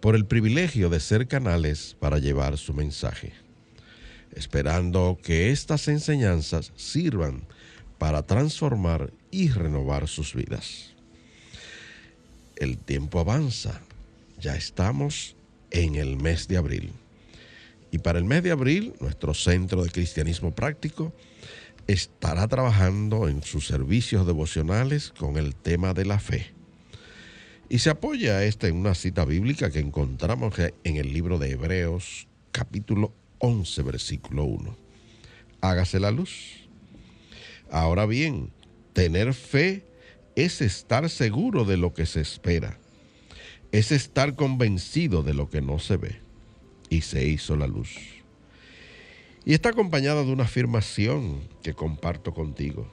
por el privilegio de ser canales para llevar su mensaje, esperando que estas enseñanzas sirvan para transformar y renovar sus vidas. El tiempo avanza, ya estamos en el mes de abril. Y para el mes de abril, nuestro Centro de Cristianismo Práctico estará trabajando en sus servicios devocionales con el tema de la fe. Y se apoya esta en una cita bíblica que encontramos en el libro de Hebreos, capítulo 11, versículo 1. Hágase la luz. Ahora bien, tener fe es estar seguro de lo que se espera, es estar convencido de lo que no se ve. Y se hizo la luz. Y está acompañada de una afirmación que comparto contigo.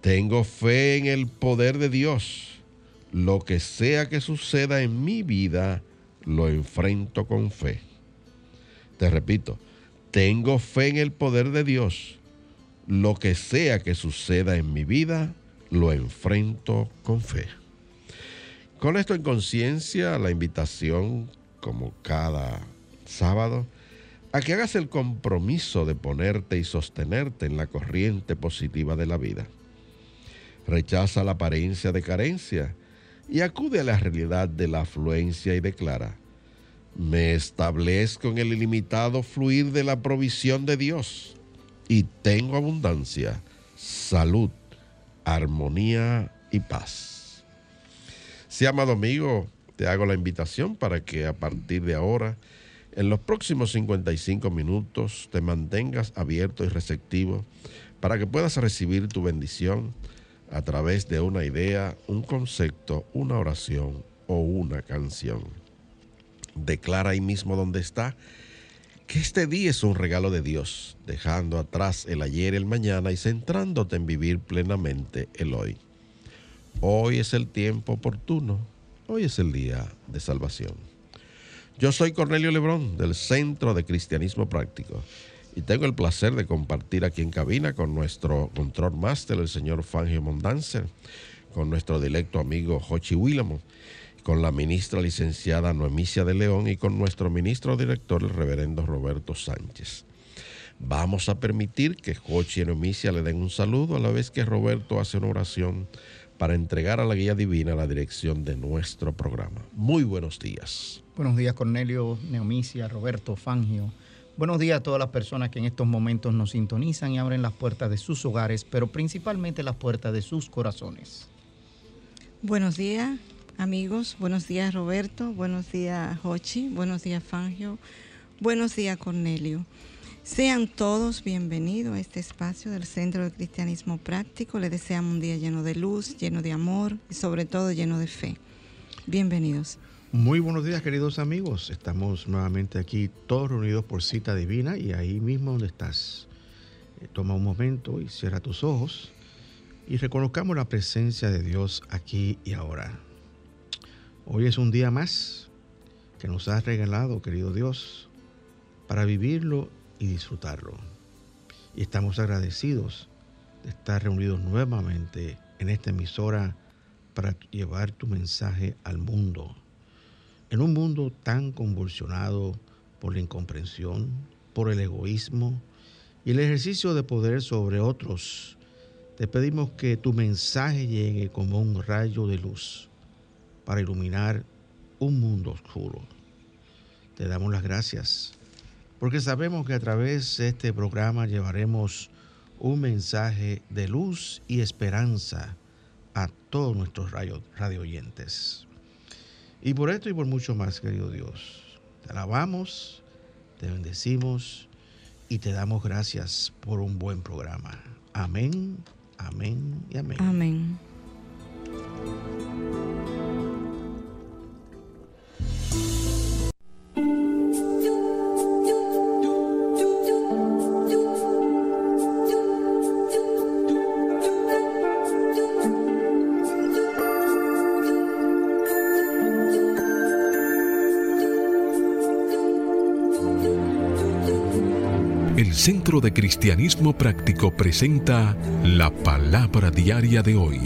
Tengo fe en el poder de Dios lo que sea que suceda en mi vida, lo enfrento con fe. Te repito, tengo fe en el poder de Dios. Lo que sea que suceda en mi vida, lo enfrento con fe. Con esto en conciencia, la invitación, como cada sábado, a que hagas el compromiso de ponerte y sostenerte en la corriente positiva de la vida. Rechaza la apariencia de carencia y acude a la realidad de la afluencia y declara, me establezco en el ilimitado fluir de la provisión de Dios y tengo abundancia, salud, armonía y paz. Si amado amigo, te hago la invitación para que a partir de ahora, en los próximos 55 minutos, te mantengas abierto y receptivo para que puedas recibir tu bendición a través de una idea, un concepto, una oración o una canción. Declara ahí mismo donde está que este día es un regalo de Dios, dejando atrás el ayer y el mañana y centrándote en vivir plenamente el hoy. Hoy es el tiempo oportuno, hoy es el día de salvación. Yo soy Cornelio Lebrón del Centro de Cristianismo Práctico y tengo el placer de compartir aquí en cabina con nuestro control máster, el señor Fangio Mondanzer, con nuestro directo amigo Jochi Willamo, con la ministra licenciada Noemicia de León y con nuestro ministro director, el reverendo Roberto Sánchez. Vamos a permitir que Jochi y Noemicia le den un saludo a la vez que Roberto hace una oración para entregar a la guía divina la dirección de nuestro programa. Muy buenos días. Buenos días, Cornelio, Neomicia, Roberto, Fangio. Buenos días a todas las personas que en estos momentos nos sintonizan y abren las puertas de sus hogares, pero principalmente las puertas de sus corazones. Buenos días, amigos. Buenos días, Roberto. Buenos días, Hochi. Buenos días, Fangio. Buenos días, Cornelio. Sean todos bienvenidos a este espacio del Centro de Cristianismo Práctico. Les deseamos un día lleno de luz, lleno de amor y sobre todo lleno de fe. Bienvenidos. Muy buenos días queridos amigos, estamos nuevamente aquí todos reunidos por cita divina y ahí mismo donde estás. Eh, toma un momento y cierra tus ojos y reconozcamos la presencia de Dios aquí y ahora. Hoy es un día más que nos has regalado, querido Dios, para vivirlo y disfrutarlo. Y estamos agradecidos de estar reunidos nuevamente en esta emisora para llevar tu mensaje al mundo en un mundo tan convulsionado por la incomprensión, por el egoísmo y el ejercicio de poder sobre otros Te pedimos que tu mensaje llegue como un rayo de luz para iluminar un mundo oscuro. Te damos las gracias porque sabemos que a través de este programa llevaremos un mensaje de luz y esperanza a todos nuestros radio, oyentes. Y por esto y por mucho más, querido Dios, te alabamos, te bendecimos y te damos gracias por un buen programa. Amén, amén y amén. Amén. Centro de Cristianismo Práctico presenta la palabra diaria de hoy.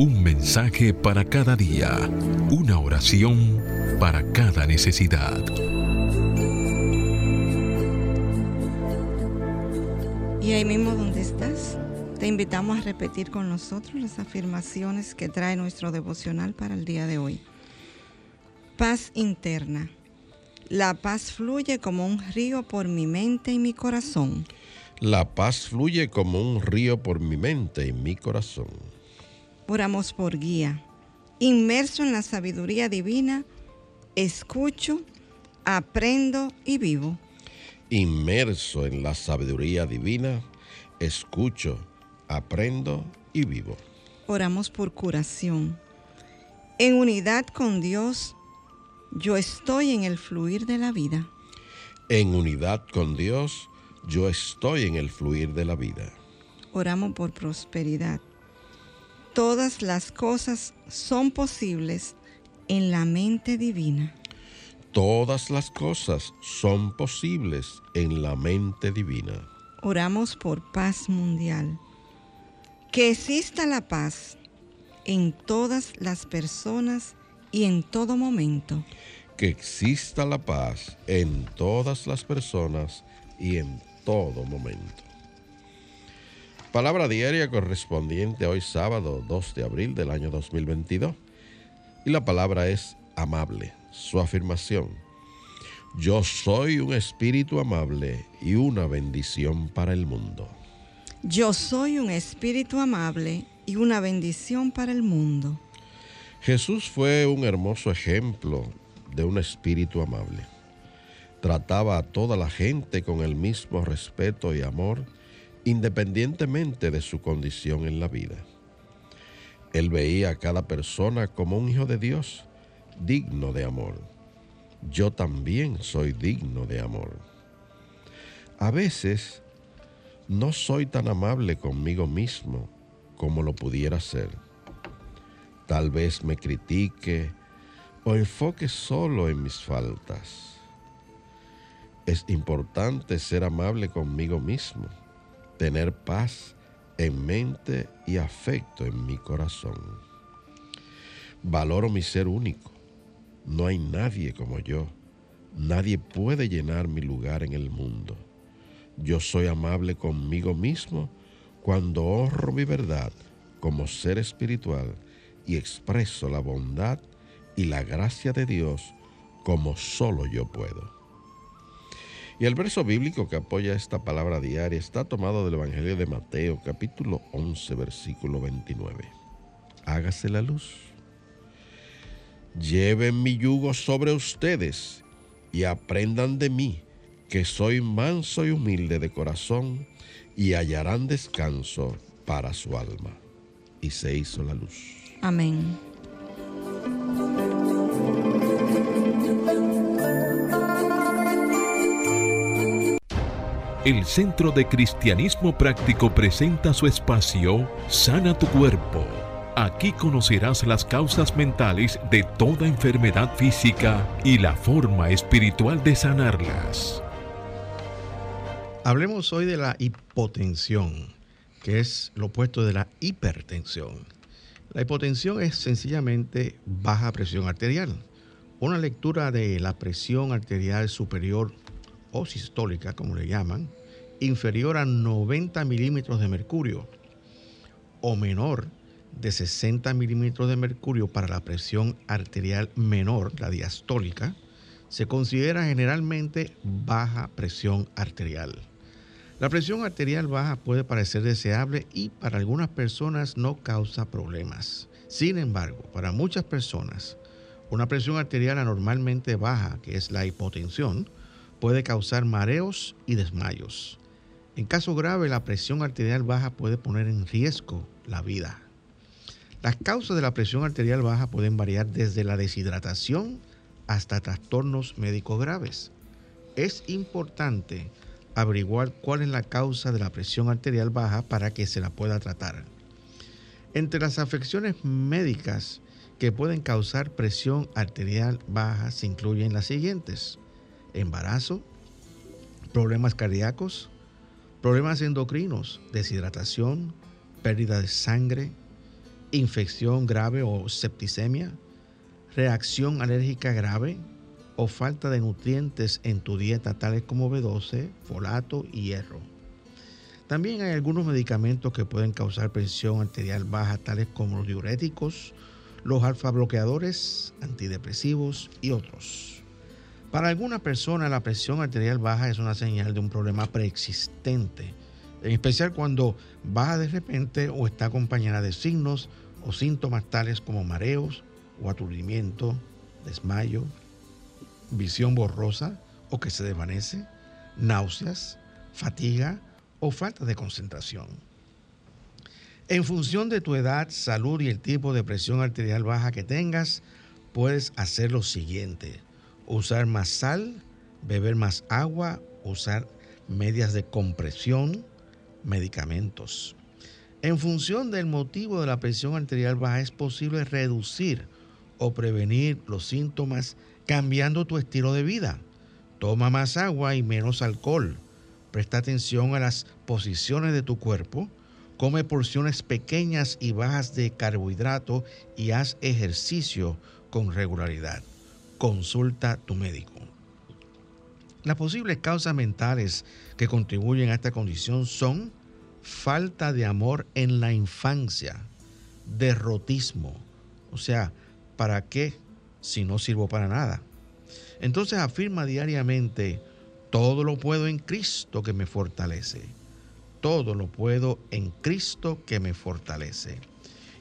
Un mensaje para cada día. Una oración para cada necesidad. Y ahí mismo donde estás, te invitamos a repetir con nosotros las afirmaciones que trae nuestro devocional para el día de hoy. Paz interna la paz fluye como un río por mi mente y mi corazón. La paz fluye como un río por mi mente y mi corazón. Oramos por guía. Inmerso en la sabiduría divina, escucho, aprendo y vivo. Inmerso en la sabiduría divina, escucho, aprendo y vivo. Oramos por curación. En unidad con Dios, yo estoy en el fluir de la vida. En unidad con Dios, yo estoy en el fluir de la vida. Oramos por prosperidad. Todas las cosas son posibles en la mente divina. Todas las cosas son posibles en la mente divina. Oramos por paz mundial. Que exista la paz en todas las personas y en todo momento. Que exista la paz en todas las personas y en todo momento. Palabra diaria correspondiente hoy sábado 2 de abril del año 2022. Y la palabra es amable. Su afirmación. Yo soy un espíritu amable y una bendición para el mundo. Yo soy un espíritu amable y una bendición para el mundo. Jesús fue un hermoso ejemplo de un espíritu amable. Trataba a toda la gente con el mismo respeto y amor, independientemente de su condición en la vida. Él veía a cada persona como un hijo de Dios, digno de amor. Yo también soy digno de amor. A veces no soy tan amable conmigo mismo como lo pudiera ser Tal vez me critique o enfoque solo en mis faltas. Es importante ser amable conmigo mismo, tener paz en mente y afecto en mi corazón. Valoro mi ser único. No hay nadie como yo. Nadie puede llenar mi lugar en el mundo. Yo soy amable conmigo mismo cuando honro mi verdad como ser espiritual y expreso la bondad y la gracia de Dios como solo yo puedo. Y el verso bíblico que apoya esta palabra diaria está tomado del Evangelio de Mateo capítulo 11 versículo 29. Hágase la luz. Lleven mi yugo sobre ustedes y aprendan de mí, que soy manso y humilde de corazón, y hallarán descanso para su alma. Y se hizo la luz. Amén. El Centro de Cristianismo Práctico presenta su espacio Sana tu Cuerpo. Aquí conocerás las causas mentales de toda enfermedad física y la forma espiritual de sanarlas. Hablemos hoy de la hipotensión, que es lo opuesto de la hipertensión. La hipotensión es sencillamente baja presión arterial. Una lectura de la presión arterial superior o sistólica, como le llaman, inferior a 90 milímetros de mercurio, o menor de 60 milímetros de mercurio para la presión arterial menor, la diastólica, se considera generalmente baja presión arterial. La presión arterial baja puede parecer deseable y para algunas personas no causa problemas. Sin embargo, para muchas personas, una presión arterial anormalmente baja, que es la hipotensión, puede causar mareos y desmayos. En caso grave, la presión arterial baja puede poner en riesgo la vida. Las causas de la presión arterial baja pueden variar desde la deshidratación hasta trastornos médicos graves. Es importante averiguar cuál es la causa de la presión arterial baja para que se la pueda tratar. Entre las afecciones médicas que pueden causar presión arterial baja se incluyen las siguientes. Embarazo, problemas cardíacos, problemas endocrinos, deshidratación, pérdida de sangre, infección grave o septicemia, reacción alérgica grave o falta de nutrientes en tu dieta tales como B12, folato y hierro. También hay algunos medicamentos que pueden causar presión arterial baja tales como los diuréticos, los alfa bloqueadores, antidepresivos y otros. Para alguna persona la presión arterial baja es una señal de un problema preexistente, en especial cuando baja de repente o está acompañada de signos o síntomas tales como mareos, o aturdimiento, desmayo, visión borrosa o que se desvanece, náuseas, fatiga o falta de concentración. En función de tu edad, salud y el tipo de presión arterial baja que tengas, puedes hacer lo siguiente. Usar más sal, beber más agua, usar medias de compresión, medicamentos. En función del motivo de la presión arterial baja es posible reducir o prevenir los síntomas cambiando tu estilo de vida. Toma más agua y menos alcohol. Presta atención a las posiciones de tu cuerpo. Come porciones pequeñas y bajas de carbohidrato y haz ejercicio con regularidad. Consulta a tu médico. Las posibles causas mentales que contribuyen a esta condición son falta de amor en la infancia, derrotismo, o sea, ¿para qué si no sirvo para nada? Entonces afirma diariamente, todo lo puedo en Cristo que me fortalece. Todo lo puedo en Cristo que me fortalece.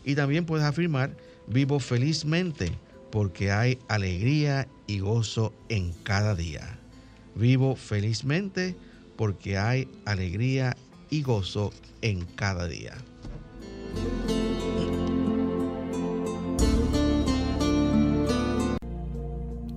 Y también puedes afirmar, vivo felizmente porque hay alegría y gozo en cada día. Vivo felizmente porque hay alegría y gozo en cada día.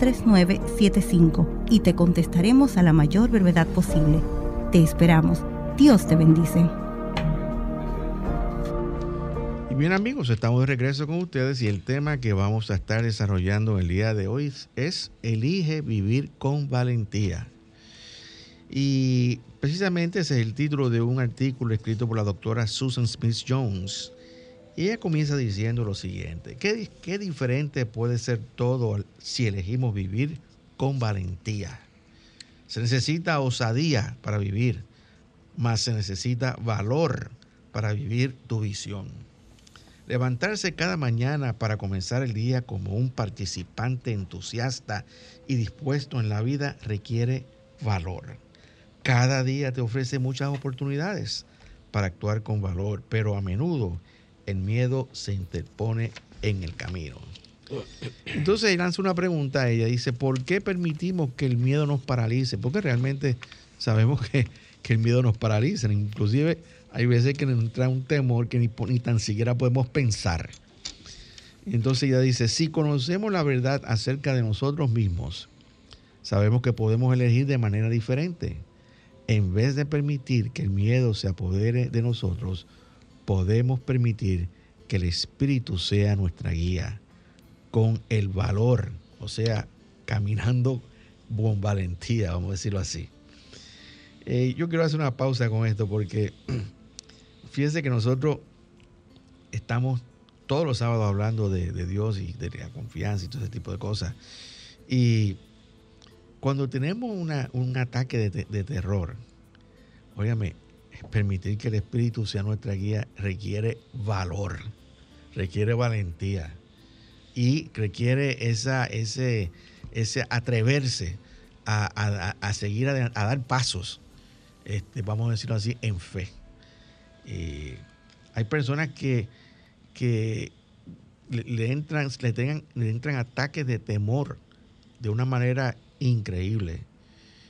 3975 y te contestaremos a la mayor brevedad posible. Te esperamos. Dios te bendice. Y bien amigos, estamos de regreso con ustedes y el tema que vamos a estar desarrollando el día de hoy es Elige vivir con valentía. Y precisamente ese es el título de un artículo escrito por la doctora Susan Smith Jones ella comienza diciendo lo siguiente, ¿qué, ¿qué, diferente puede ser todo si elegimos vivir con valentía? Se necesita osadía para vivir, más se necesita valor para vivir tu visión. Levantarse cada mañana para comenzar el día como un participante entusiasta y dispuesto en la vida requiere valor. Cada día te ofrece muchas oportunidades para actuar con valor, pero a menudo el miedo se interpone en el camino. Entonces lanza una pregunta a ella, dice, ¿por qué permitimos que el miedo nos paralice? Porque realmente sabemos que, el miedo nos paraliza, inclusive hay veces que nos entra un temor que ni, ni tan siquiera podemos pensar. Entonces ella dice, si conocemos la verdad acerca de nosotros mismos, sabemos que podemos elegir de manera diferente. En vez de permitir que el miedo se apodere de nosotros, podemos permitir que el Espíritu sea nuestra guía, con el valor, o sea, caminando con valentía, vamos a decirlo así. Eh, yo quiero hacer una pausa con esto porque fíjense que nosotros estamos todos los sábados hablando de, Dios y de la confianza y todo ese tipo de cosas. Y cuando tenemos un ataque de, de terror, óigame, permitir que el Espíritu sea nuestra guía requiere valor, requiere valentía y requiere esa, ese, ese atreverse a, seguir, a, dar pasos, este, vamos a decirlo así, en fe. hay personas que, que le, entran, le, tengan, le entran ataques de temor de una manera increíble.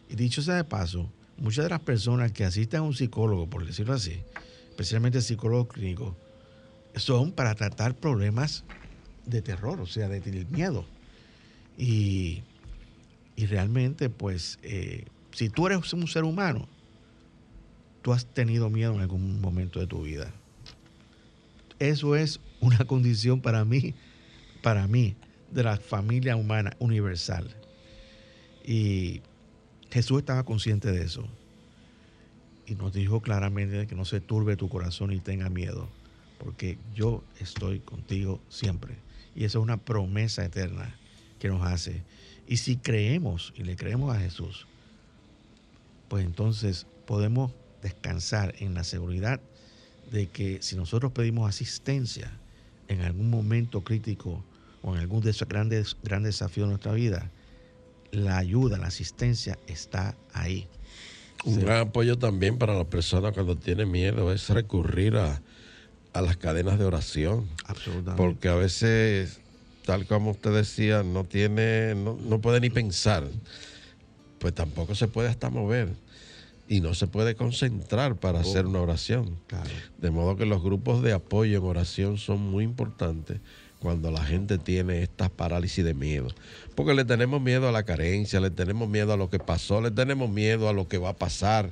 Y dicho sea de paso, muchas de las personas que asisten a un psicólogo, por decirlo así, especialmente psicólogo clínico, son para tratar problemas de terror, o sea, de, miedo. Y, realmente, pues, eh, si tú eres un ser humano, tú has tenido miedo en algún momento de tu vida. Eso es una condición para mí, para mí, de la familia humana universal. Y Jesús estaba consciente de eso. Y nos dijo claramente que no se turbe tu corazón y tenga miedo, porque yo estoy contigo siempre. Y esa es una promesa eterna que nos hace. Y si creemos y le creemos a Jesús, pues entonces podemos descansar en la seguridad de que si nosotros pedimos asistencia en algún momento crítico o en algún de esos grandes, grandes desafíos de nuestra vida, la ayuda, la asistencia está ahí. Un gran apoyo también para las personas cuando tienen miedo es recurrir a, las cadenas de oración. Absolutamente. Porque a veces, tal como usted decía, no tiene, no, puede ni pensar. Pues tampoco se puede hasta mover. Y no se puede concentrar para hacer una oración. De modo que los grupos de apoyo en oración son muy importantes cuando la gente tiene estas parálisis de miedo. Porque le tenemos miedo a la carencia, le tenemos miedo a lo que pasó, le tenemos miedo a lo que va a pasar,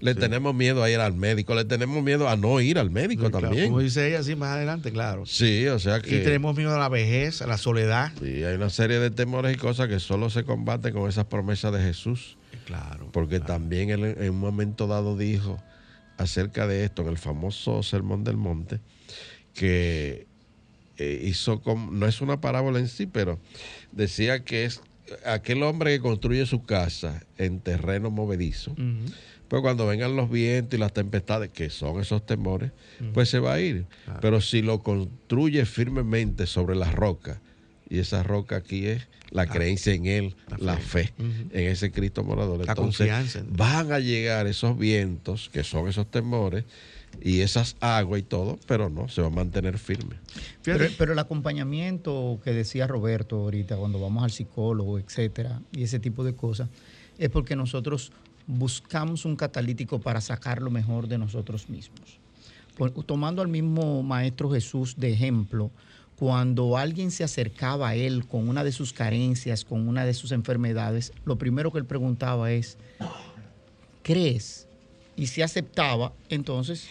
le tenemos miedo a ir al médico, le tenemos miedo a no ir al médico también. como dice ella así más adelante, claro. Sí, o sea que... Y tenemos miedo a la vejez, a la soledad. Sí, hay una serie de temores y cosas que solo se combaten con esas promesas de Jesús. Claro. Porque también él en un momento dado dijo acerca de esto, en el famoso Sermón del Monte, que eh, hizo, como, no es una parábola en sí, pero decía que es aquel hombre que construye su casa en terreno movedizo. Pues cuando vengan los vientos y las tempestades, que son esos temores, pues se va a ir. Pero si lo construye firmemente sobre la roca, y esa roca aquí es la creencia en Él, la fe, en ese Cristo morador. La Entonces, confianza. van a llegar esos vientos, que son esos temores, y esas aguas y todo, pero no, se va a mantener firme. Pero, el acompañamiento que decía Roberto ahorita, cuando vamos al psicólogo, etcétera, y ese tipo de cosas, es porque nosotros buscamos un catalítico para sacar lo mejor de nosotros mismos. tomando al mismo Maestro Jesús de ejemplo, cuando alguien se acercaba a él con una de sus carencias, con una de sus enfermedades, lo primero que él preguntaba es, ¿crees y se aceptaba, entonces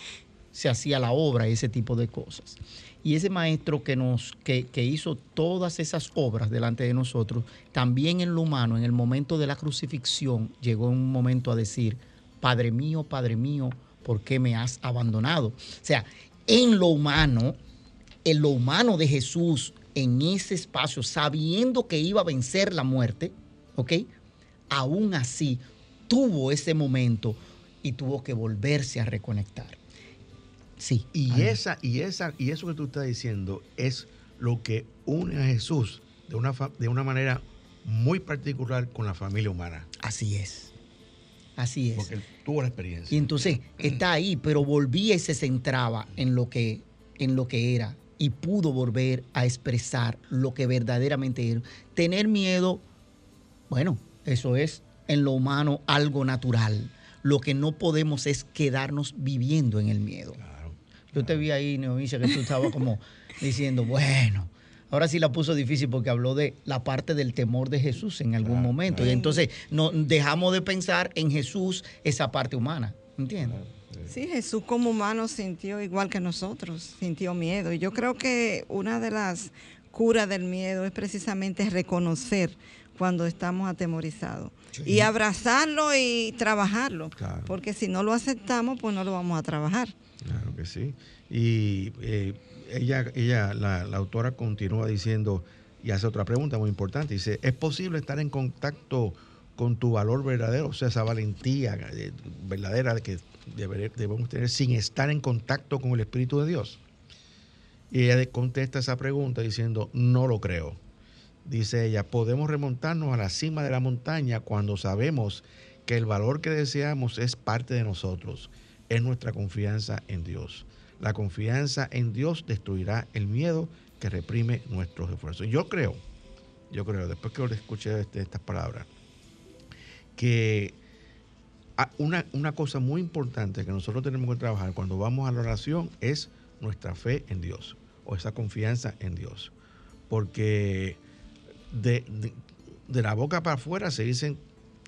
se hacía la obra, ese tipo de cosas. Y ese maestro que, nos, que, hizo todas esas obras delante de nosotros, también en lo humano, en el momento de la crucifixión, llegó un momento a decir, Padre mío, Padre mío, ¿por qué me has abandonado? O sea, en lo humano, en lo humano de Jesús, en ese espacio, sabiendo que iba a vencer la muerte, ¿ok? Aún así, tuvo ese momento y tuvo que volverse a reconectar. Sí. Y, esa, y, esa, y eso que tú estás diciendo es lo que une a Jesús de una, de una manera muy particular con la familia humana. Así es. Así es. Porque él tuvo la experiencia. Y entonces está ahí, pero volvía y se centraba en lo que, en lo que era y pudo volver a expresar lo que verdaderamente era. Tener miedo, bueno, eso es en lo humano algo natural lo que no podemos es quedarnos viviendo en el miedo. Yo te vi ahí, Neomicia, que tú estabas como diciendo, bueno, ahora sí la puso difícil porque habló de la parte del temor de Jesús en algún momento. Y entonces no, dejamos de pensar en Jesús esa parte humana. ¿Entiendes? Sí, Jesús como humano sintió igual que nosotros, sintió miedo. Y yo creo que una de las curas del miedo es precisamente reconocer cuando estamos atemorizados y abrazarlo y trabajarlo. Porque si no lo aceptamos, pues no lo vamos a trabajar. Claro que sí. Y eh, ella, ella la, la autora continúa diciendo y hace otra pregunta muy importante. Dice, ¿es posible estar en contacto con tu valor verdadero? O sea, esa valentía eh, verdadera que debemos tener sin estar en contacto con el Espíritu de Dios. Y ella contesta esa pregunta diciendo, no lo creo. Dice ella, podemos remontarnos a la cima de la montaña cuando sabemos que el valor que deseamos es parte de nosotros, es nuestra confianza en Dios. La confianza en Dios destruirá el miedo que reprime nuestros esfuerzos. Yo creo, yo creo, después que escuché este, estas palabras, que una, una cosa muy importante que nosotros tenemos que trabajar cuando vamos a la oración es nuestra fe en Dios o esa confianza en Dios. Porque de, la boca para afuera se dicen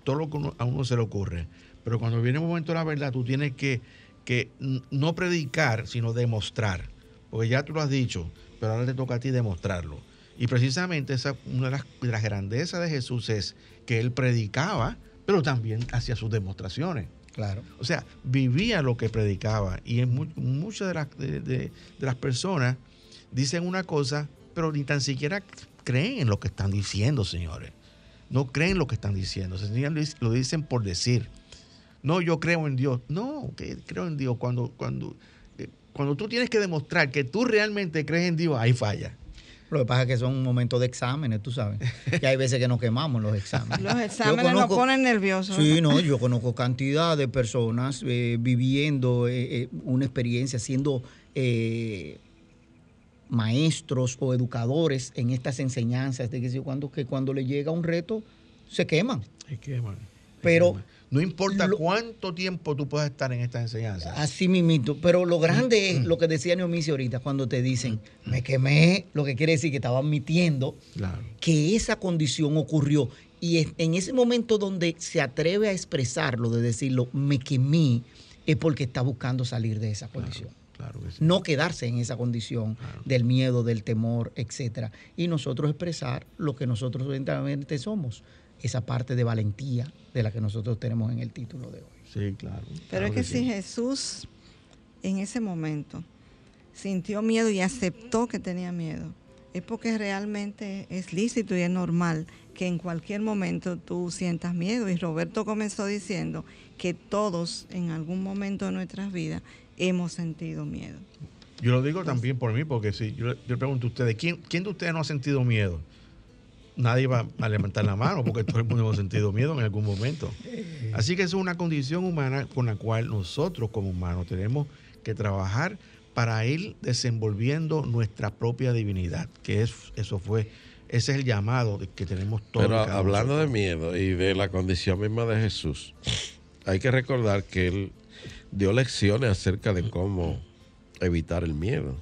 todo lo que a uno se le ocurre. Pero cuando viene el momento de la verdad, tú tienes que, que no predicar, sino demostrar. Porque ya tú lo has dicho, pero ahora te toca a ti demostrarlo. Y precisamente esa, una de las, de las grandezas de Jesús es que él predicaba, pero también hacía sus demostraciones. Claro. O sea, vivía lo que predicaba. Y muchas de las, de, las personas dicen una cosa, pero ni tan siquiera creen en lo que están diciendo, señores. No creen lo que están diciendo. Lo dicen por decir. No, yo creo en Dios. No, que creo en Dios. Cuando, cuando cuando tú tienes que demostrar que tú realmente crees en Dios, ahí falla. Lo que pasa es que son momentos de exámenes, tú sabes. Que hay veces que nos quemamos los exámenes. Los exámenes nos ponen nerviosos. Sí, no, yo conozco cantidad de personas eh, viviendo eh, eh, una experiencia, siendo maestros o educadores en estas enseñanzas, de que cuando, que cuando le llega un reto, se queman. Se queman. Pero no importa cuánto tiempo tú puedas estar en esta enseñanza. Así mismito. Pero lo grande es lo que decía Neomicio ahorita, cuando te dicen, me quemé, lo que quiere decir que estaba admitiendo que esa condición ocurrió. Y en ese momento donde se atreve a expresarlo, de decirlo, me quemé, es porque está buscando salir de esa condición. No quedarse en esa condición del miedo, del temor, etc. Y nosotros expresar lo que nosotros eventualmente somos esa parte de valentía de la que nosotros tenemos en el título de hoy. Sí, claro. Pero es que, si Jesús en ese momento sintió miedo y aceptó que tenía miedo, es porque realmente es lícito y es normal que en cualquier momento tú sientas miedo. Y Roberto comenzó diciendo que todos en algún momento de nuestras vidas hemos sentido miedo. Yo lo digo también por mí, porque si yo, le pregunto a ustedes, ¿quién, ¿quién de ustedes no ha sentido miedo? nadie va a levantar la mano porque todo el mundo hemos sentido miedo en algún momento. Así que es una condición humana con la cual nosotros como humanos tenemos que trabajar para ir desenvolviendo nuestra propia divinidad, que es, eso fue, ese es el llamado que tenemos todos. Pero hablando de miedo y de la condición misma de Jesús, hay que recordar que él dio lecciones acerca de cómo evitar el miedo.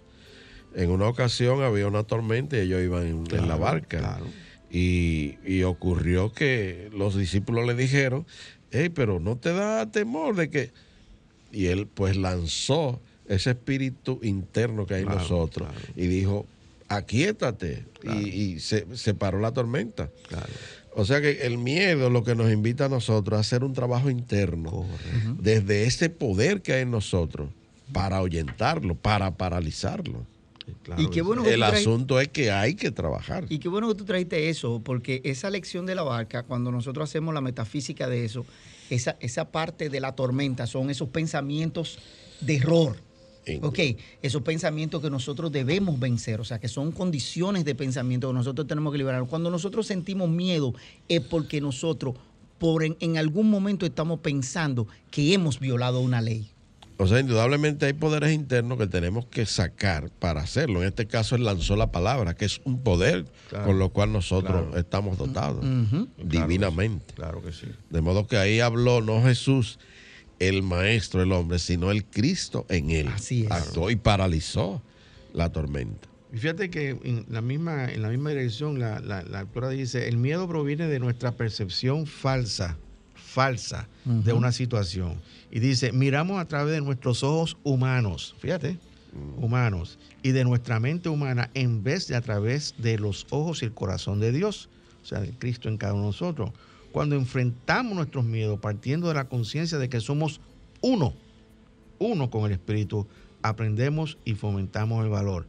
En una ocasión había una tormenta y ellos iban en, la barca. Claro y, ocurrió que los discípulos le dijeron, hey, pero no te da temor de que... Y él pues lanzó ese espíritu interno que hay en nosotros y dijo, aquíétate. Y, se, paró la tormenta. O sea que el miedo lo que nos invita a nosotros a hacer un trabajo interno desde ese poder que hay en nosotros para ahuyentarlo, para paralizarlo y qué bueno el asunto es que hay que trabajar. Y qué bueno que tú trajiste eso, porque esa lección de la barca, cuando nosotros hacemos la metafísica de eso, esa, esa parte de la tormenta son esos pensamientos de error. Ok, esos pensamientos que nosotros debemos vencer, o sea, que son condiciones de pensamiento que nosotros tenemos que liberar. Cuando nosotros sentimos miedo es porque nosotros por en algún momento estamos pensando que hemos violado una ley. O sea, indudablemente hay poderes internos que tenemos que sacar para hacerlo. En este caso, él lanzó la palabra, que es un poder con lo cual nosotros estamos dotados divinamente. Claro que sí. De modo que ahí habló no Jesús, el maestro, el hombre, sino el Cristo en él. Así es. Actuó y paralizó la tormenta. Y fíjate que en la misma, en la misma dirección la, la, la autora dice, el miedo proviene de nuestra percepción falsa falsa de una situación. Y dice, miramos a través de nuestros ojos humanos, fíjate, humanos, y de nuestra mente humana en vez de a través de los ojos y el corazón de Dios, o sea, de Cristo en cada uno de nosotros. Cuando enfrentamos nuestros miedos partiendo de la conciencia de que somos uno, uno con el Espíritu, aprendemos y fomentamos el valor.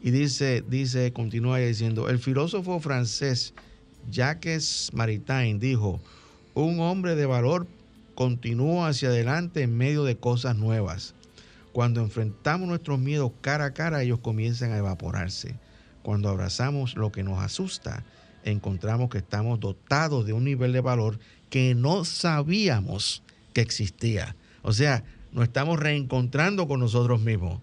Y dice, dice, continúa diciendo, el filósofo francés Jacques Maritain dijo, un hombre de valor continúa hacia adelante en medio de cosas nuevas. Cuando enfrentamos nuestros miedos cara a cara, ellos comienzan a evaporarse. Cuando abrazamos lo que nos asusta, encontramos que estamos dotados de un nivel de valor que no sabíamos que existía. O sea, nos estamos reencontrando con nosotros mismos.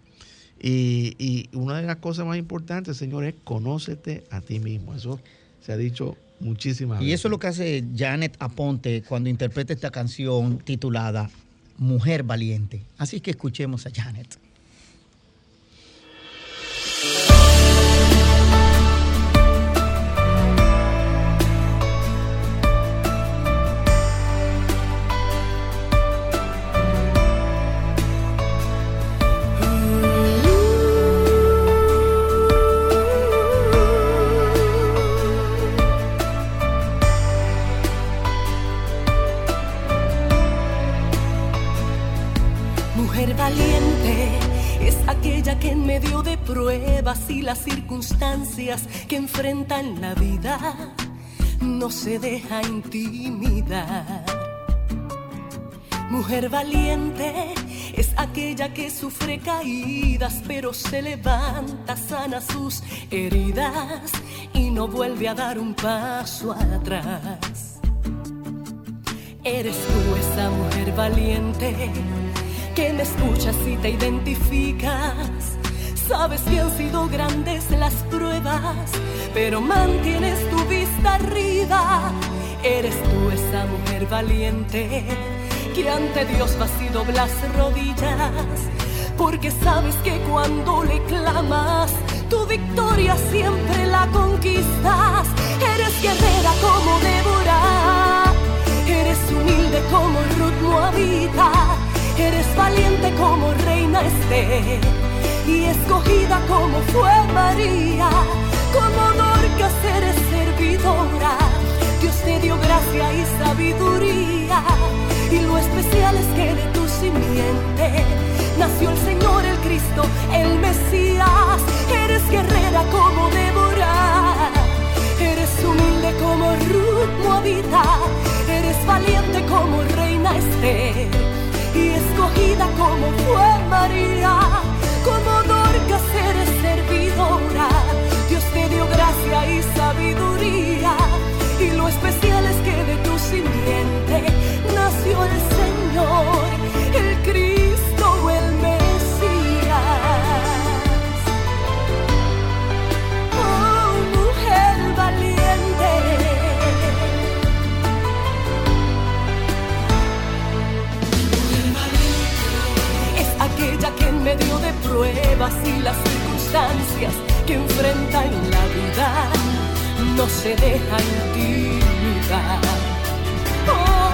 Y, una de las cosas más importantes, Señor, es conócete a ti mismo. Eso se ha dicho muchísimas veces. Y eso es lo que hace Janet Aponte cuando interpreta esta canción titulada Mujer Valiente. Así que escuchemos a Janet. Y las circunstancias que enfrentan la vida no se deja intimidar. Mujer valiente es aquella que sufre caídas pero se levanta, sana sus heridas y no vuelve a dar un paso atrás. Eres tú esa mujer valiente que me escuchas y te identificas Sabes que han sido grandes las pruebas, pero mantienes tu vista arriba. Eres tú esa mujer valiente que ante Dios vas y doblas rodillas, porque sabes que cuando le clamas, tu victoria siempre la conquistas. Eres guerrera como Débora, eres humilde como Ruth Moabita, eres valiente como Reina Esther y escogida como fue María, como Dorcas eres servidora. Dios te dio gracia y sabiduría, y lo especial es que de tu simiente nació el Señor, el Cristo, el Mesías. Eres guerrera como Débora, eres humilde como Ruth Moabita, eres valiente como Reina Esther, y escogida como fue María Dorcas eres servidora. Dios te dio gracia y sabiduría. Y lo especial es que de tu simiente nació el Señor, pruebas y las circunstancias que enfrenta en la vida no se deja intimidar. Oh,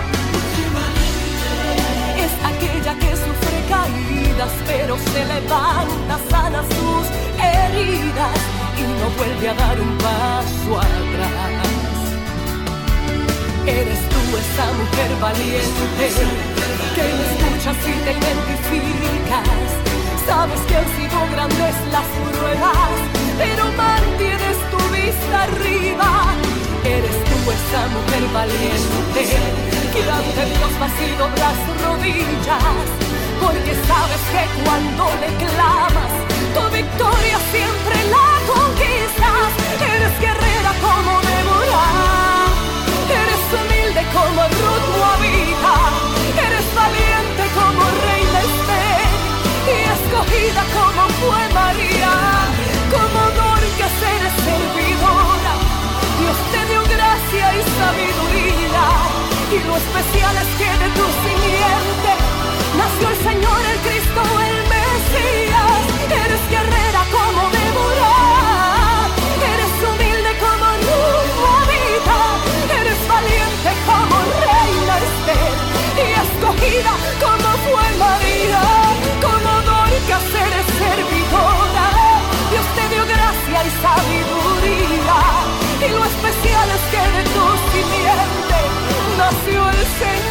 es aquella que sufre caídas, pero se levanta, sana sus heridas y no vuelve a dar un paso atrás. Eres tú esa mujer valiente que me escuchas y te identificas Sabes que han sido grandes las pruebas, pero mantienes tu vista arriba. Eres tú esa mujer valiente que ante Dios vas y las rodillas, porque sabes que cuando le clamas, tu victoria siempre la conquistas. Eres guerrera como Deborah, eres humilde como Ruth Moabita, especiales que de tu simiente nació el Señor, el Cristo, el Mesías. Eres guerrera como Deborah, eres humilde como Ruth eres valiente como Reina Esther y escogida como fue María, como Dorcas eres servidora. Dios te dio gracia y sabiduría. Y lo especial es que de tu simiente nació Say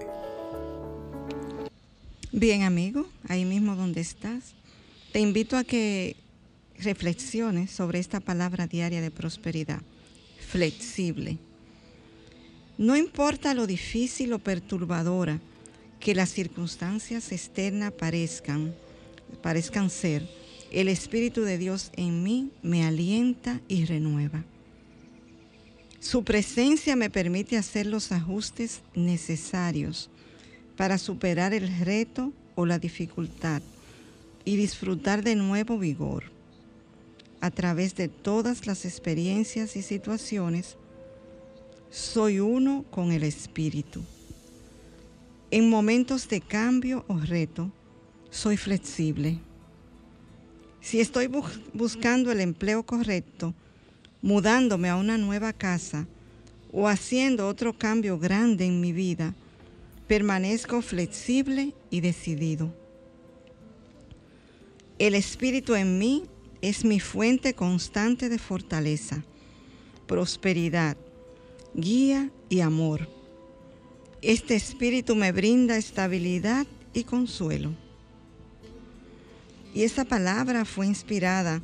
Bien, amigo, ahí mismo donde estás, te invito a que reflexiones sobre esta palabra diaria de prosperidad, flexible. No importa lo difícil o perturbadora que las circunstancias externas parezcan, parezcan ser, el Espíritu de Dios en mí me alienta y renueva. Su presencia me permite hacer los ajustes necesarios para superar el reto o la dificultad y disfrutar de nuevo vigor. A través de todas las experiencias y situaciones, soy uno con el Espíritu. En momentos de cambio o reto, soy flexible. Si estoy buscando el empleo correcto, mudándome a una nueva casa o haciendo otro cambio grande en mi vida, permanezco flexible y decidido. El Espíritu en mí es mi fuente constante de fortaleza, prosperidad, guía y amor. Este Espíritu me brinda estabilidad y consuelo. Y esta palabra fue inspirada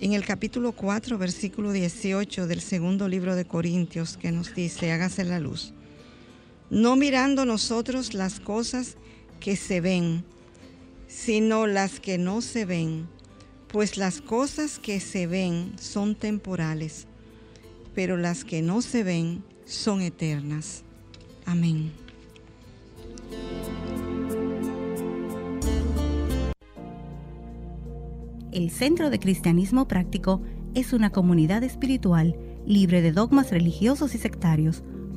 en el capítulo 4, versículo 18 del segundo libro de Corintios, que nos dice, hágase la luz no mirando nosotros las cosas que se ven, sino las que no se ven, pues las cosas que se ven son temporales, pero las que no se ven son eternas. Amén. El Centro de Cristianismo Práctico es una comunidad espiritual libre de dogmas religiosos y sectarios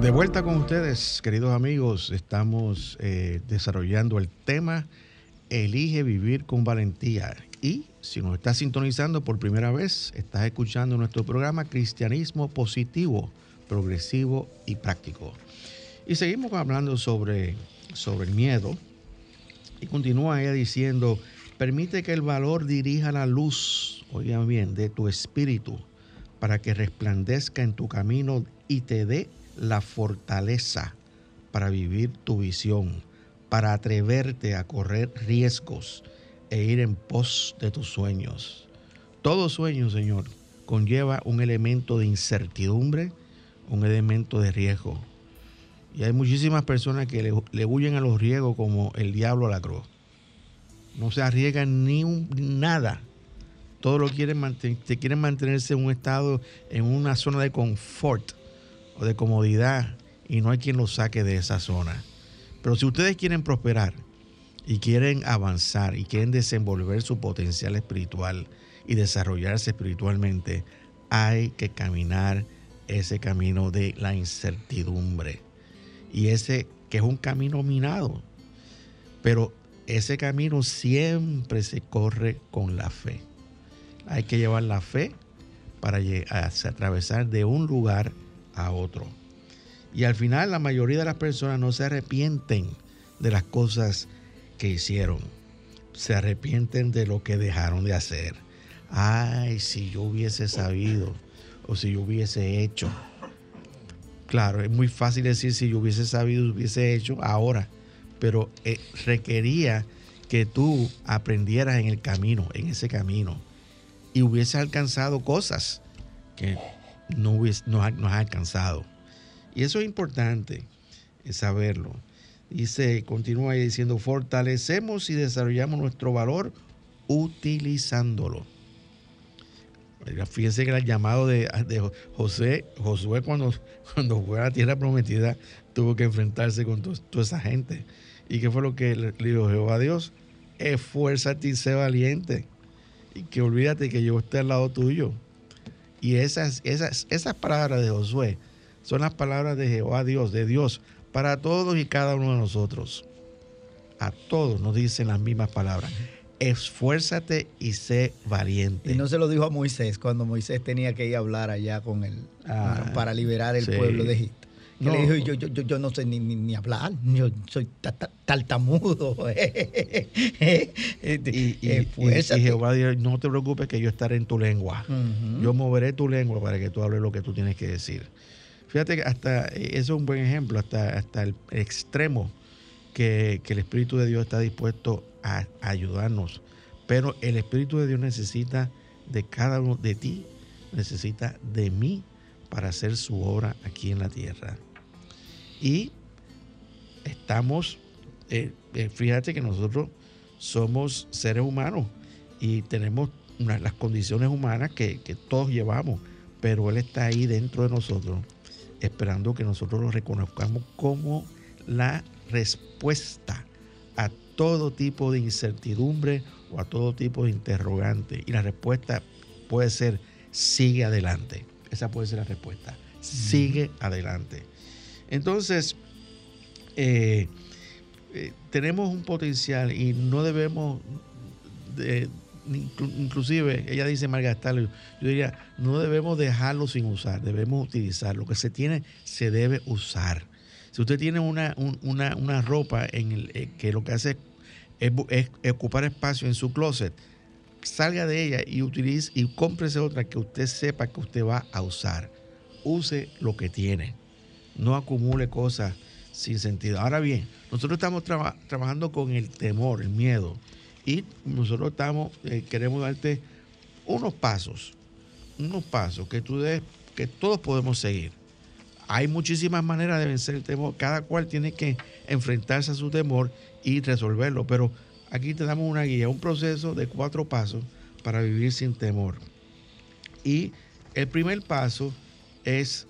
De vuelta con ustedes, queridos amigos, estamos eh, desarrollando el tema Elige vivir con valentía. Y si nos estás sintonizando por primera vez, estás escuchando nuestro programa Cristianismo Positivo, Progresivo y Práctico. Y seguimos hablando sobre, sobre el miedo. Y continúa ella diciendo, permite que el valor dirija la luz, oigan bien, de tu espíritu, para que resplandezca en tu camino y te dé la fortaleza para vivir tu visión, para atreverte a correr riesgos e ir en pos de tus sueños. Todo sueño, Señor, conlleva un elemento de incertidumbre, un elemento de riesgo. Y hay muchísimas personas que le, huyen a los riesgos como el diablo a la cruz. No se arriesgan ni nada. Todo lo quieren, quieren mantenerse en un estado, en una zona de confort de comodidad y no hay quien los saque de esa zona. Pero si ustedes quieren prosperar y quieren avanzar y quieren desenvolver su potencial espiritual y desarrollarse espiritualmente, hay que caminar ese camino de la incertidumbre. Y ese que es un camino minado. Pero ese camino siempre se corre con la fe. Hay que llevar la fe para atravesar de un lugar a otro. Y al final la mayoría de las personas no se arrepienten de las cosas que hicieron. Se arrepienten de lo que dejaron de hacer. Ay, si yo hubiese sabido o si yo hubiese hecho. Claro, es muy fácil decir si yo hubiese sabido, hubiese hecho ahora, pero eh, requería que tú aprendieras en el camino, en ese camino, y hubieses alcanzado cosas que no, no, ha, alcanzado. Y eso es importante saberlo, Dice, continúa diciendo, fortalecemos y desarrollamos nuestro valor utilizándolo. Fíjense que el llamado de, José, Josué cuando, cuando fue a la tierra prometida tuvo que enfrentarse con toda esa gente. ¿Y qué fue lo que le, dijo Jehová a Dios? Esfuérzate y sé valiente. Y que olvídate que yo estoy al lado tuyo. Y esas, esas, esas palabras de Josué son las palabras de Jehová Dios, de Dios, para todos y cada uno de nosotros. A todos nos dicen las mismas palabras esfuérzate y sé valiente. Y no se lo dijo a Moisés cuando Moisés tenía que ir a hablar allá con él ah, para liberar el pueblo de Egipto. No. le dijo, yo, yo, yo, yo no sé ni, ni, hablar, yo soy tartamudo. y, y, y, Jehová dijo, no te preocupes que yo estaré en tu lengua. Yo moveré tu lengua para que tú hables lo que tú tienes que decir. Fíjate que hasta, eso es un buen ejemplo, hasta, hasta el extremo que, que el Espíritu de Dios está dispuesto a ayudarnos. Pero el Espíritu de Dios necesita de cada uno de ti, necesita de mí para hacer su obra aquí en la tierra. Y estamos, eh, eh, fíjate que nosotros somos seres humanos y tenemos las condiciones humanas que, que todos llevamos, pero Él está ahí dentro de nosotros, esperando que nosotros lo reconozcamos como la respuesta a todo tipo de incertidumbre o a todo tipo de interrogante. Y la respuesta puede ser, sigue adelante. Esa puede ser la respuesta. Sigue adelante. Entonces, eh, eh, tenemos un potencial y no debemos, inclusive, ella dice Margastal, yo diría, no debemos dejarlo sin usar, debemos utilizar. Lo que se tiene, se debe usar. Si usted tiene una, una, ropa en el, eh, que lo que hace es, ocupar espacio en su closet, salga de ella y utilice y cómprese otra que usted sepa que usted va a usar. Use lo que tiene. No acumule cosas sin sentido. Ahora bien, nosotros estamos trabajando con el temor, el miedo. Y nosotros estamos, eh, queremos darte unos pasos, unos pasos que tú des, que todos podemos seguir. Hay muchísimas maneras de vencer el temor. Cada cual tiene que enfrentarse a su temor y resolverlo. Pero aquí te damos una guía, un proceso de cuatro pasos para vivir sin temor. Y el primer paso es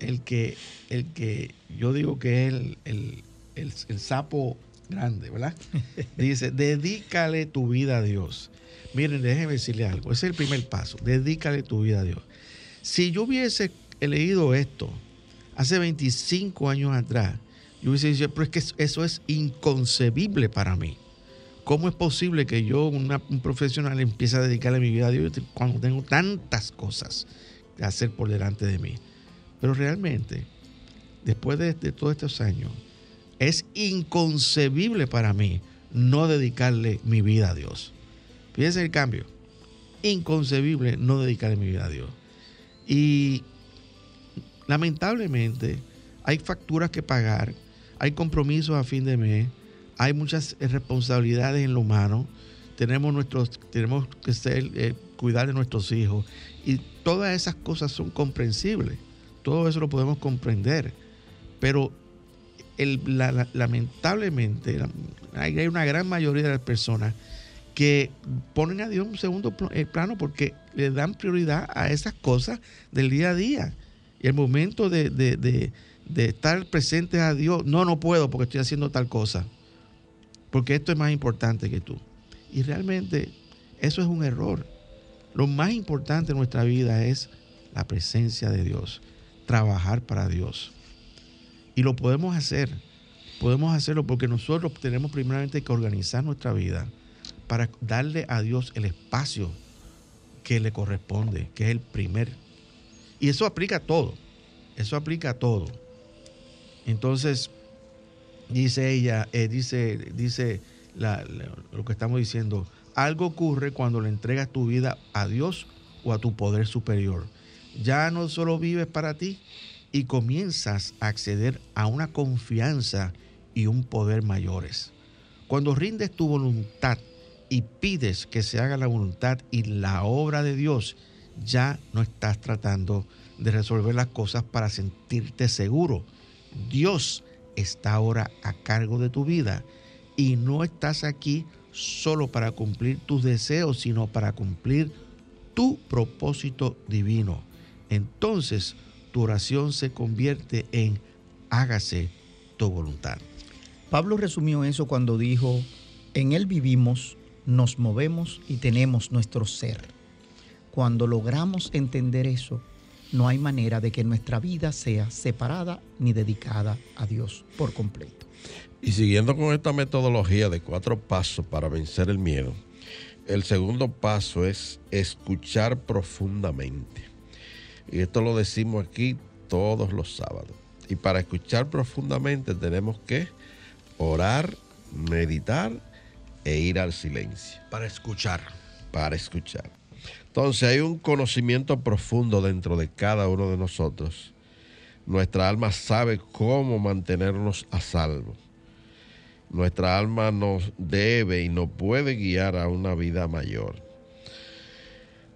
el que, el que yo digo que es el, el sapo grande, ¿verdad? Dice, dedícale tu vida a Dios. Miren, déjenme decirle algo. Ese es el primer paso. Dedícale tu vida a Dios. Si yo hubiese leído esto hace 25 años atrás, yo hubiese dicho, pero es que eso es inconcebible para mí. ¿Cómo es posible que yo, un profesional, empiece a dedicarle mi vida a Dios cuando tengo tantas cosas que hacer por delante de mí? Pero realmente, después de, todos estos años, es inconcebible para mí no dedicarle mi vida a Dios. Fíjense el cambio. Inconcebible no dedicarle mi vida a Dios. Y Lamentablemente, hay facturas que pagar, hay compromisos a fin de mes, hay muchas responsabilidades en lo humano, tenemos, nuestros, tenemos que ser, eh, cuidar de nuestros hijos y todas esas cosas son comprensibles, todo eso lo podemos comprender, pero lamentablemente hay una gran mayoría de las personas que ponen a Dios en un segundo eh, plano porque le dan prioridad a esas cosas del día a día y el momento de, estar presente a Dios, no, no puedo porque estoy haciendo tal cosa, porque esto es más importante que tú. Y realmente eso es un error. Lo más importante en nuestra vida es la presencia de Dios, trabajar para Dios. Y lo podemos hacer, podemos hacerlo porque nosotros tenemos primeramente que organizar nuestra vida para darle a Dios el espacio que le corresponde, que es el primer y eso aplica a todo. Eso aplica a todo. Entonces, dice ella, eh, dice, dice lo que estamos diciendo, algo ocurre cuando le entregas tu vida a Dios o a tu poder superior. Ya no solo vives para ti y comienzas a acceder a una confianza y un poder mayores. Cuando rindes tu voluntad y pides que se haga la voluntad y la obra de Dios, ya no estás tratando de resolver las cosas para sentirte seguro. Dios está ahora a cargo de tu vida y no estás aquí solo para cumplir tus deseos, sino para cumplir tu propósito divino. Entonces tu oración se convierte en hágase tu voluntad. Pablo resumió eso cuando dijo, en Él vivimos, nos movemos y tenemos nuestro ser. Cuando logramos entender eso, no hay manera de que nuestra vida sea separada ni dedicada a Dios por completo. Y siguiendo con esta metodología de cuatro pasos para vencer el miedo, el segundo paso es escuchar profundamente. Y esto lo decimos aquí todos los sábados. Y para escuchar profundamente tenemos que orar, meditar e ir al silencio. Para escuchar. Para escuchar. Entonces hay un conocimiento profundo dentro de cada uno de nosotros. Nuestra alma sabe cómo mantenernos a salvo. Nuestra alma nos debe y nos puede guiar a una vida mayor.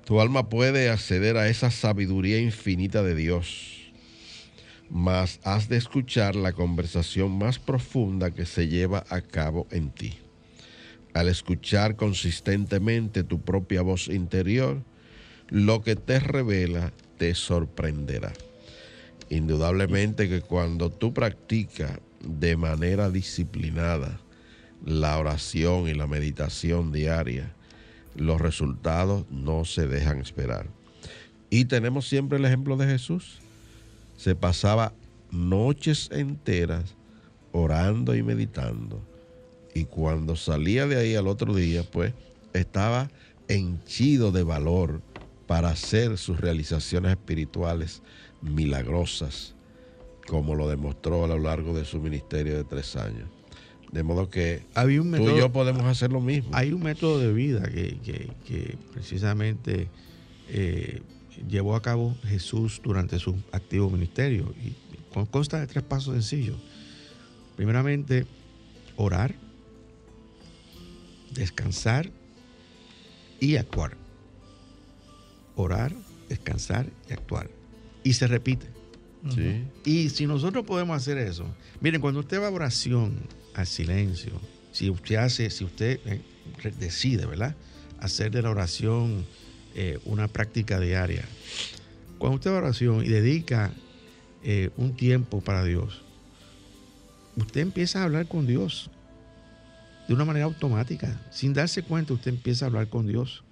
Tu alma puede acceder a esa sabiduría infinita de Dios, mas has de escuchar la conversación más profunda que se lleva a cabo en ti. Al escuchar consistentemente tu propia voz interior, lo que te revela te sorprenderá. Indudablemente que cuando tú practicas de manera disciplinada la oración y la meditación diaria, los resultados no se dejan esperar. Y tenemos siempre el ejemplo de Jesús. Se pasaba noches enteras orando y meditando y cuando salía de ahí al otro día, pues estaba henchido de valor para hacer sus realizaciones espirituales milagrosas, como lo demostró a lo largo de su ministerio de tres años. De modo que Había un tú y yo podemos hacer lo mismo. Hay un método de vida que, que- que precisamente eh, llevó a cabo Jesús durante su activo ministerio y con- consta de tres pasos sencillos. Primeramente, orar, descansar y actuar. Orar, descansar y actuar. Y se repite. Sí. Y si nosotros podemos hacer eso, miren, cuando usted va a oración, al silencio, si usted hace, si usted eh, decide, ¿verdad? Hacer de la oración eh, una práctica diaria. Cuando usted va a oración y dedica eh, un tiempo para Dios, usted empieza a hablar con Dios de una manera automática. Sin darse cuenta, usted empieza a hablar con Dios.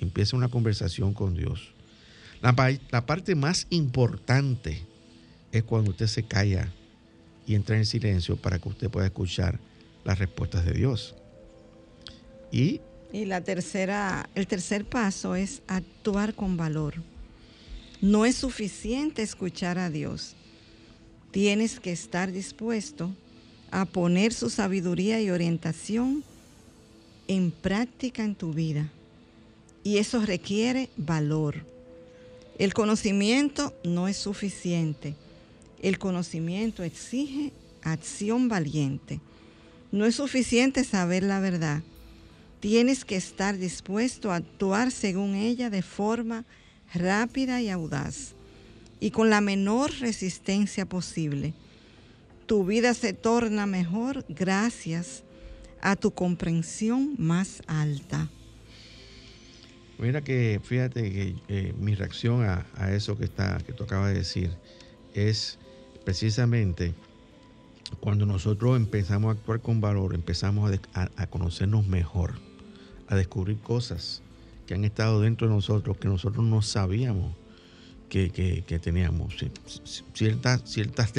Empieza una conversación con Dios. La parte más importante es cuando usted se calla y entra en silencio para que usted pueda escuchar las respuestas de Dios. Y Y la tercera, el tercer paso es actuar con valor. No es suficiente escuchar a Dios. Tienes que estar dispuesto a poner su sabiduría y orientación en práctica en tu vida. Y eso requiere valor. El conocimiento no es suficiente. El conocimiento exige acción valiente. No es suficiente saber la verdad. Tienes que estar dispuesto a actuar según ella de forma rápida y audaz y con la menor resistencia posible. Tu vida se torna mejor gracias a tu comprensión más alta. mira que, fíjate que eh, mi reacción a, a eso que, está, que tú acabas de decir es precisamente cuando nosotros empezamos a actuar con valor, empezamos a, conocernos mejor, a descubrir cosas que han estado dentro de nosotros que nosotros no sabíamos que, que- que teníamos. Ciertas, ciertas,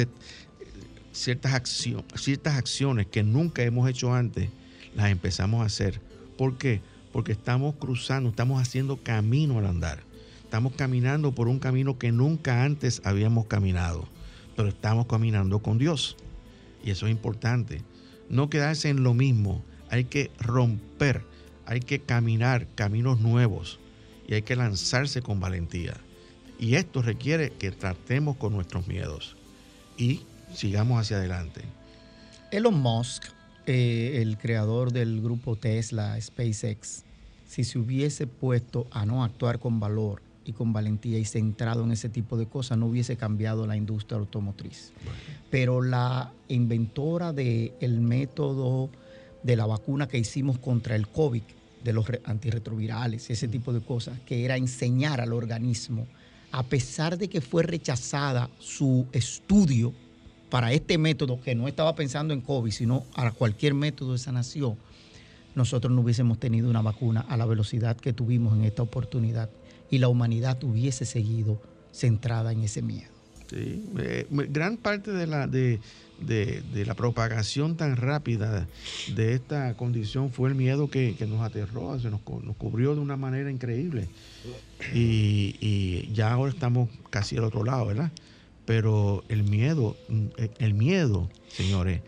ciertas, acción- ciertas acciones que nunca hemos hecho antes, las empezamos a hacer. ¿Por qué? Porque estamos cruzando, estamos haciendo camino al andar. Estamos caminando por un camino que nunca antes habíamos caminado, pero estamos caminando con Dios. Y eso es importante. No quedarse en lo mismo. Hay que romper, hay que caminar caminos nuevos y hay que lanzarse con valentía. Y esto requiere que tratemos con nuestros miedos y sigamos hacia adelante. Elon Musk, eh, el creador del grupo Tesla, SpaceX, si se hubiese puesto a no actuar con valor y con valentía y centrado en ese tipo de cosas, no hubiese cambiado la industria automotriz. Pero la inventora del método de la vacuna que hicimos contra el COVID, de los antirretrovirales, ese tipo de cosas, que era enseñar al organismo, a pesar de que fue rechazada su estudio para este método, que no estaba pensando en COVID, sino a cualquier método de sanación, nosotros no hubiésemos tenido una vacuna a la velocidad que tuvimos en esta oportunidad y la humanidad hubiese seguido centrada en ese miedo. Sí, eh, gran parte de la, de, la propagación tan rápida de esta condición fue el miedo que, nos aterró, se nos, cubrió de una manera increíble. Y, ya ahora estamos casi al otro lado, ¿verdad? Pero el miedo, el miedo, señores,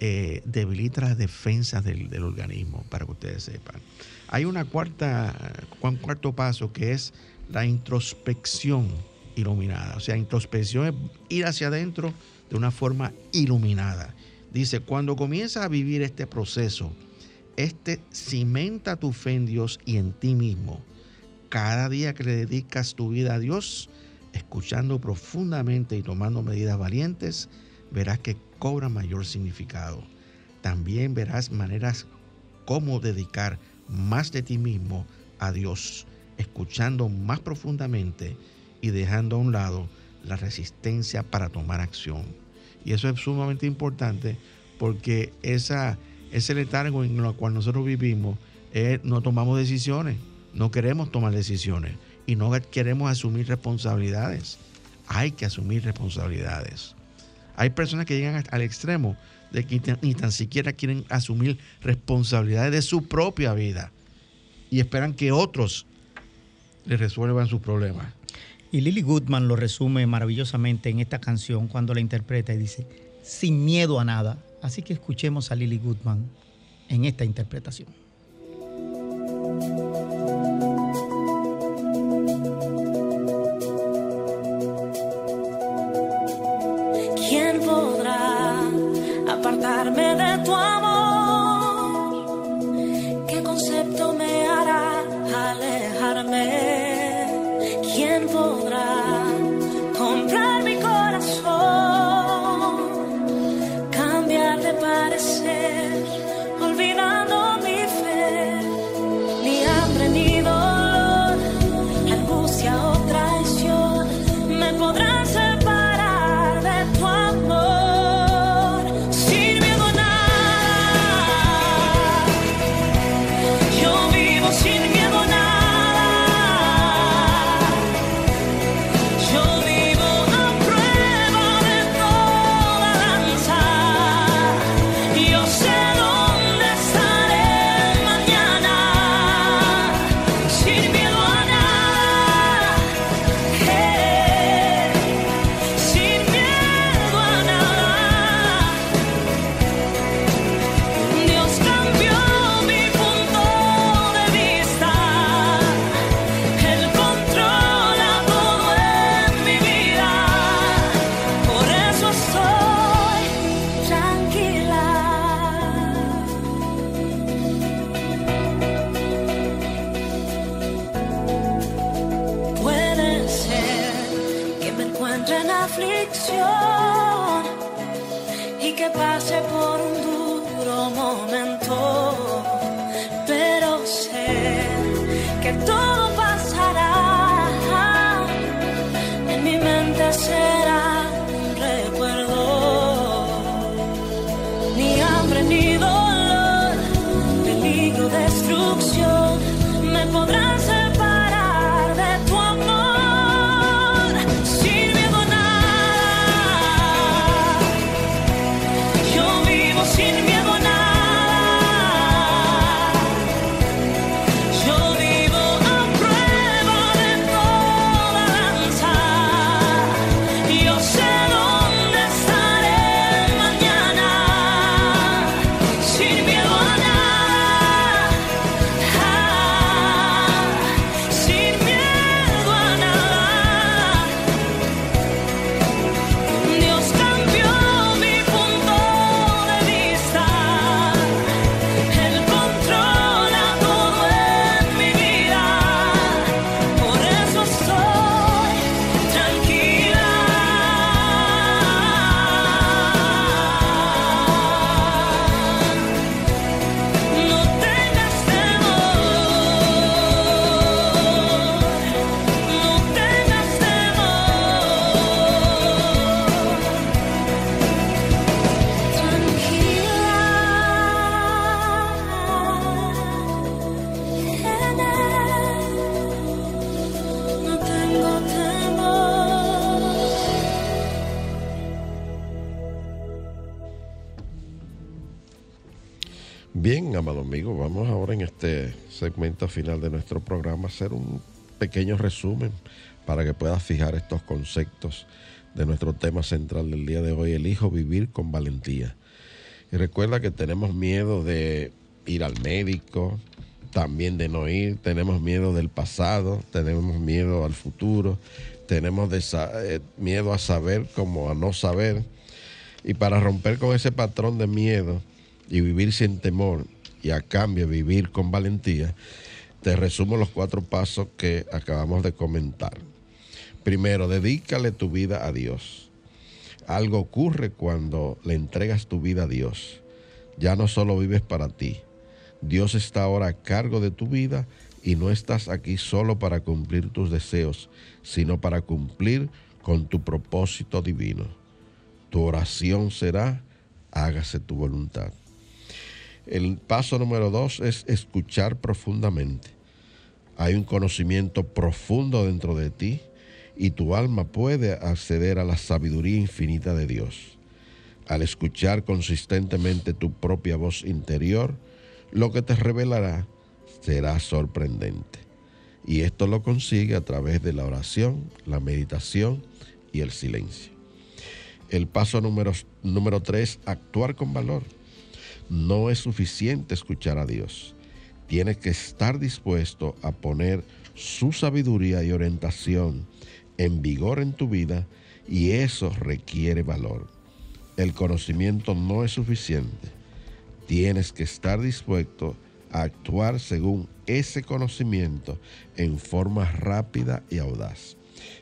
eh, debilita las defensas del, del, organismo, para que ustedes sepan. Hay una cuarta, un cuarto paso que es la introspección iluminada. O sea, introspección es ir hacia adentro de una forma iluminada. Dice, cuando comienzas a vivir este proceso, este cimenta tu fe en Dios y en ti mismo. Cada día que le dedicas tu vida a Dios, escuchando profundamente y tomando medidas valientes, verás que cobra mayor significado. También verás maneras cómo dedicar más de ti mismo a Dios, escuchando más profundamente y dejando a un lado la resistencia para tomar acción. Y eso es sumamente importante porque esa, ese letargo en el cual nosotros vivimos no tomamos decisiones, no queremos tomar decisiones y no queremos asumir responsabilidades. Hay que asumir responsabilidades. Hay personas que llegan al extremo de que ni tan siquiera quieren asumir responsabilidades de su propia vida y esperan que otros les resuelvan sus problemas. Y Lily Goodman lo resume maravillosamente en esta canción cuando la interpreta y dice, sin miedo a nada. Así que escuchemos a Lily Goodman en esta interpretación. ¿Quién podrá apartarme de tu amor? Final de nuestro programa hacer un pequeño resumen para que puedas fijar estos conceptos de nuestro tema central del día de hoy, elijo vivir con valentía. Y recuerda que tenemos miedo de ir al médico, también de no ir, tenemos miedo del pasado, tenemos miedo al futuro, tenemos eh, miedo a saber como a no saber. Y para romper con ese patrón de miedo, y vivir sin temor y a cambio vivir con valentía, te resumo los cuatro pasos que acabamos de comentar. Primero, dedícale tu vida a Dios. Algo ocurre cuando le entregas tu vida a Dios. Ya no solo vives para ti. Dios está ahora a cargo de tu vida y no estás aquí solo para cumplir tus deseos, sino para cumplir con tu propósito divino. Tu oración será, hágase tu voluntad. El paso número dos es escuchar profundamente. Hay un conocimiento profundo dentro de ti y tu alma puede acceder a la sabiduría infinita de Dios. Al escuchar consistentemente tu propia voz interior, lo que te revelará será sorprendente. Y esto lo consigue a través de la oración, la meditación y el silencio. El paso número, número tres, actuar con valor no es suficiente escuchar a Dios. Tienes que estar dispuesto a poner su sabiduría y orientación en vigor en tu vida y eso requiere valor. El conocimiento no es suficiente. Tienes que estar dispuesto a actuar según ese conocimiento en forma rápida y audaz.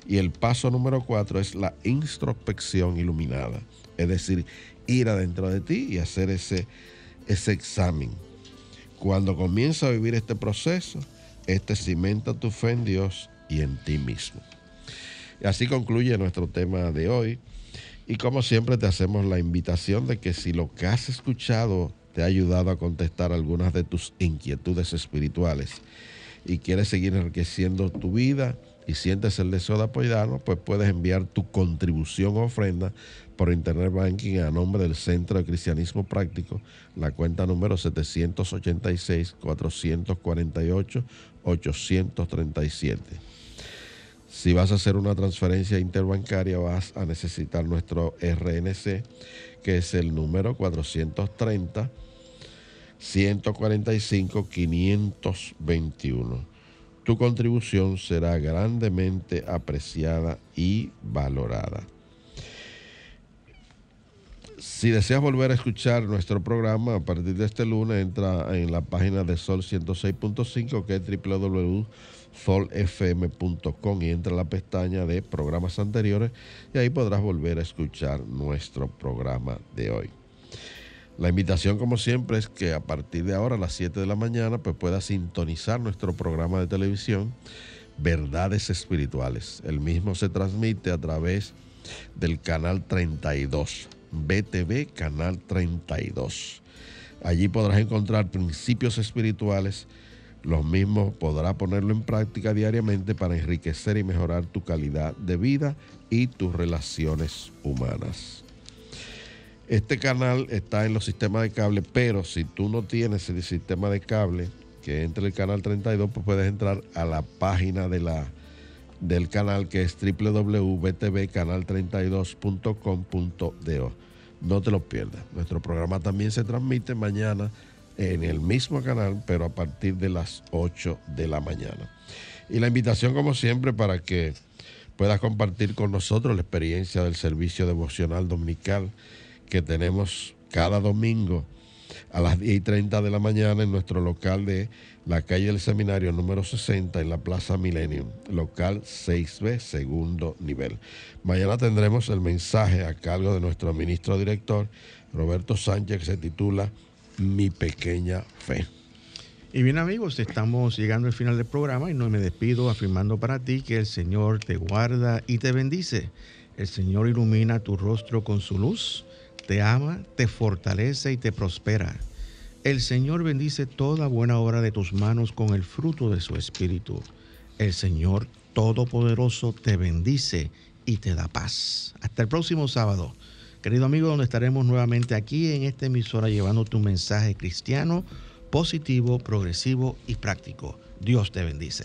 Y el paso número cuatro es la introspección iluminada, es decir, ir adentro de ti y hacer ese ese examen. Cuando comienza a vivir este proceso, este cimenta tu fe en Dios y en ti mismo. Así concluye nuestro tema de hoy. Y como siempre te hacemos la invitación de que si lo que has escuchado te ha ayudado a contestar algunas de tus inquietudes espirituales y quieres seguir enriqueciendo tu vida y sientes el deseo de apoyarnos, pues puedes enviar tu contribución o ofrenda por Internet Banking a nombre del Centro de Cristianismo Práctico, la cuenta número 786-448-837. Si vas a hacer una transferencia interbancaria, vas a necesitar nuestro RNC, que es el número 430 145 521 tu contribución será grandemente apreciada y valorada. Si deseas volver a escuchar nuestro programa a partir de este lunes, entra en la página de Sol 106.5 que es www.solfm.com y entra a la pestaña de programas anteriores y ahí podrás volver a escuchar nuestro programa de hoy. La invitación, como siempre, es que a partir de ahora, a las 7 de la mañana, pues puedas sintonizar nuestro programa de televisión Verdades Espirituales. El mismo se transmite a través del canal 32, BTV Canal 32. Allí podrás encontrar principios espirituales. Los mismos podrás ponerlo en práctica diariamente para enriquecer y mejorar tu calidad de vida y tus relaciones humanas. Este canal está en los sistemas de cable, pero si tú no tienes el sistema de cable que entre el canal 32, pues puedes entrar a la página de la, del canal que es www.btvcanal32.com.do. No te lo pierdas. Nuestro programa también se transmite mañana en el mismo canal, pero a partir de las 8 de la mañana. Y la invitación, como siempre, para que puedas compartir con nosotros la experiencia del servicio devocional dominical que tenemos cada domingo a las 10 y 30 de la mañana en nuestro local de la calle del Seminario número 60 en la Plaza Millennium, local 6B, segundo nivel. Mañana tendremos el mensaje a cargo de nuestro ministro director, Roberto Sánchez, que se titula Mi pequeña fe. Y bien amigos, estamos llegando al final del programa y no me despido afirmando para ti que el Señor te guarda y te bendice. El Señor ilumina tu rostro con su luz te ama, te fortalece y te prospera. El Señor bendice toda buena obra de tus manos con el fruto de su espíritu. El Señor Todopoderoso te bendice y te da paz. Hasta el próximo sábado. Querido amigo, donde estaremos nuevamente aquí en esta emisora llevando tu mensaje cristiano, positivo, progresivo y práctico. Dios te bendice.